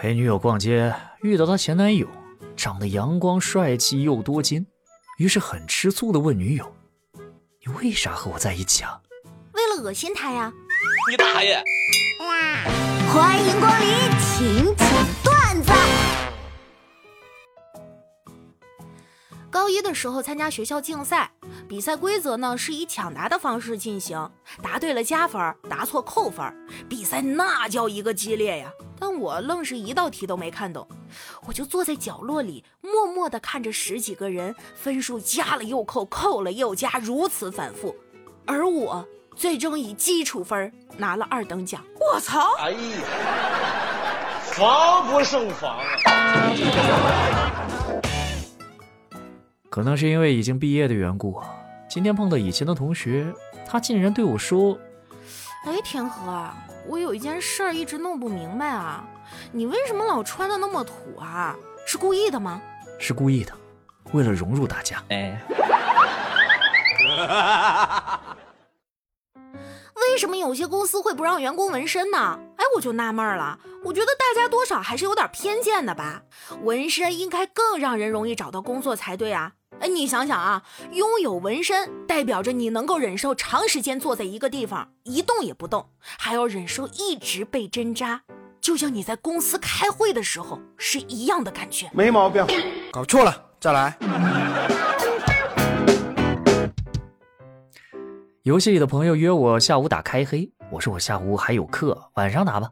陪女友逛街，遇到她前男友，长得阳光帅气又多金，于是很吃醋的问女友：“你为啥和我在一起啊？”为了恶心他呀！你大爷！欢迎光临请讲段子。高一的时候参加学校竞赛，比赛规则呢是以抢答的方式进行，答对了加分，答错扣分。比赛那叫一个激烈呀！但我愣是一道题都没看懂，我就坐在角落里，默默地看着十几个人分数加了又扣，扣了又加，如此反复，而我最终以基础分拿了二等奖。我操！哎呀，防不胜防啊！可能是因为已经毕业的缘故，今天碰到以前的同学，他竟然对我说：“哎，天河，我有一件事儿一直弄不明白啊，你为什么老穿的那么土啊？是故意的吗？”“是故意的，为了融入大家。”“哎，为什么有些公司会不让员工纹身呢？哎，我就纳闷了，我觉得大家多少还是有点偏见的吧？纹身应该更让人容易找到工作才对啊。”哎，你想想啊，拥有纹身代表着你能够忍受长时间坐在一个地方一动也不动，还要忍受一直被针扎，就像你在公司开会的时候是一样的感觉。没毛病，搞错了，再来。游戏里的朋友约我下午打开黑，我说我下午还有课，晚上打吧。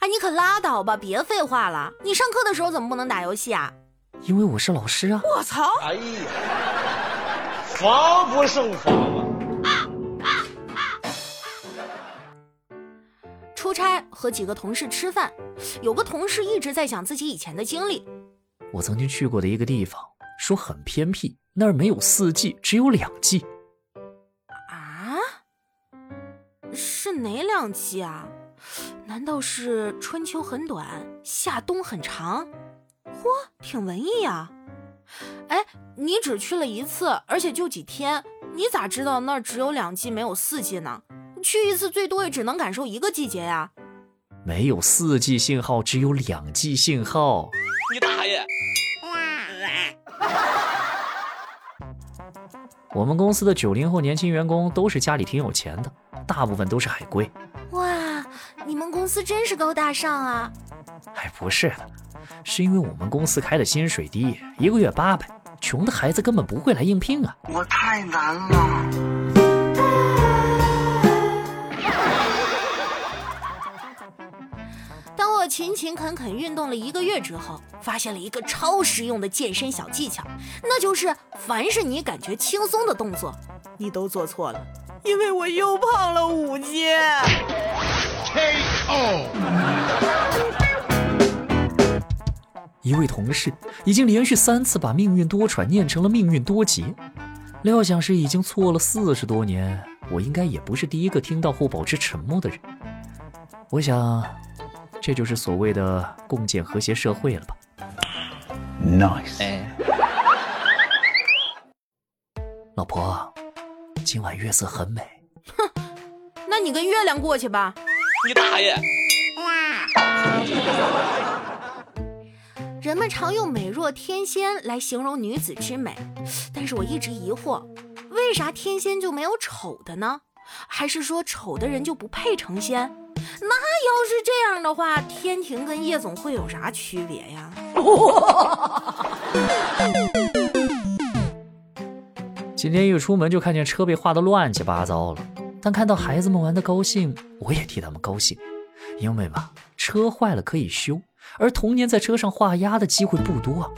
哎，你可拉倒吧，别废话了。你上课的时候怎么不能打游戏啊？因为我是老师啊！我操！哎呀，防不胜防啊！出差和几个同事吃饭，有个同事一直在讲自己以前的经历。我曾经去过的一个地方，说很偏僻，那儿没有四季，只有两季。啊？是哪两季啊？难道是春秋很短，夏冬很长？嚯，挺文艺呀！哎，你只去了一次，而且就几天，你咋知道那儿只有两季没有四季呢？去一次最多也只能感受一个季节呀。没有四季信号，只有两季信号。你大爷！我们公司的九零后年轻员工都是家里挺有钱的，大部分都是海归。哇，你们公司真是高大上啊！哎，不是的。是因为我们公司开的薪水低，一个月八百，穷的孩子根本不会来应聘啊！我太难了。当我勤勤恳恳运动了一个月之后，发现了一个超实用的健身小技巧，那就是凡是你感觉轻松的动作，你都做错了，因为我又胖了五斤。一位同事已经连续三次把“命运多舛”念成了“命运多劫”，料想是已经错了四十多年，我应该也不是第一个听到后保持沉默的人。我想，这就是所谓的共建和谐社会了吧？Nice。老婆，今晚月色很美。哼，那你跟月亮过去吧。你大爷！人们常用美若天仙来形容女子之美，但是我一直疑惑，为啥天仙就没有丑的呢？还是说丑的人就不配成仙？那要是这样的话，天庭跟夜总会有啥区别呀？今天一出门就看见车被画得乱七八糟了，但看到孩子们玩的高兴，我也替他们高兴，因为嘛，车坏了可以修。而童年在车上画押的机会不多啊！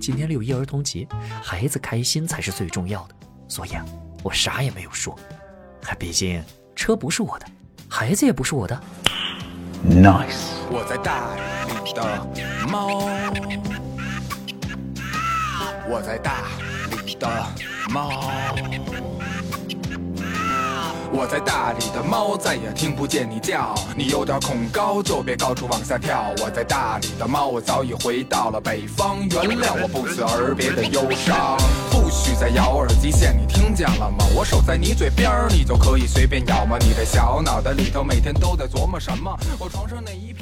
今天六一儿童节，孩子开心才是最重要的，所以啊，我啥也没有说。毕竟车不是我的，孩子也不是我的。Nice。我在大理的猫，我在大理的猫。我在大理的猫再也听不见你叫，你有点恐高就别高处往下跳。我在大理的猫，我早已回到了北方，原谅我不辞而别的忧伤。不许再咬我耳机线，你听见了吗？我守在你嘴边，你就可以随便咬吗？你的小脑袋里头每天都在琢磨什么？我床上那一片？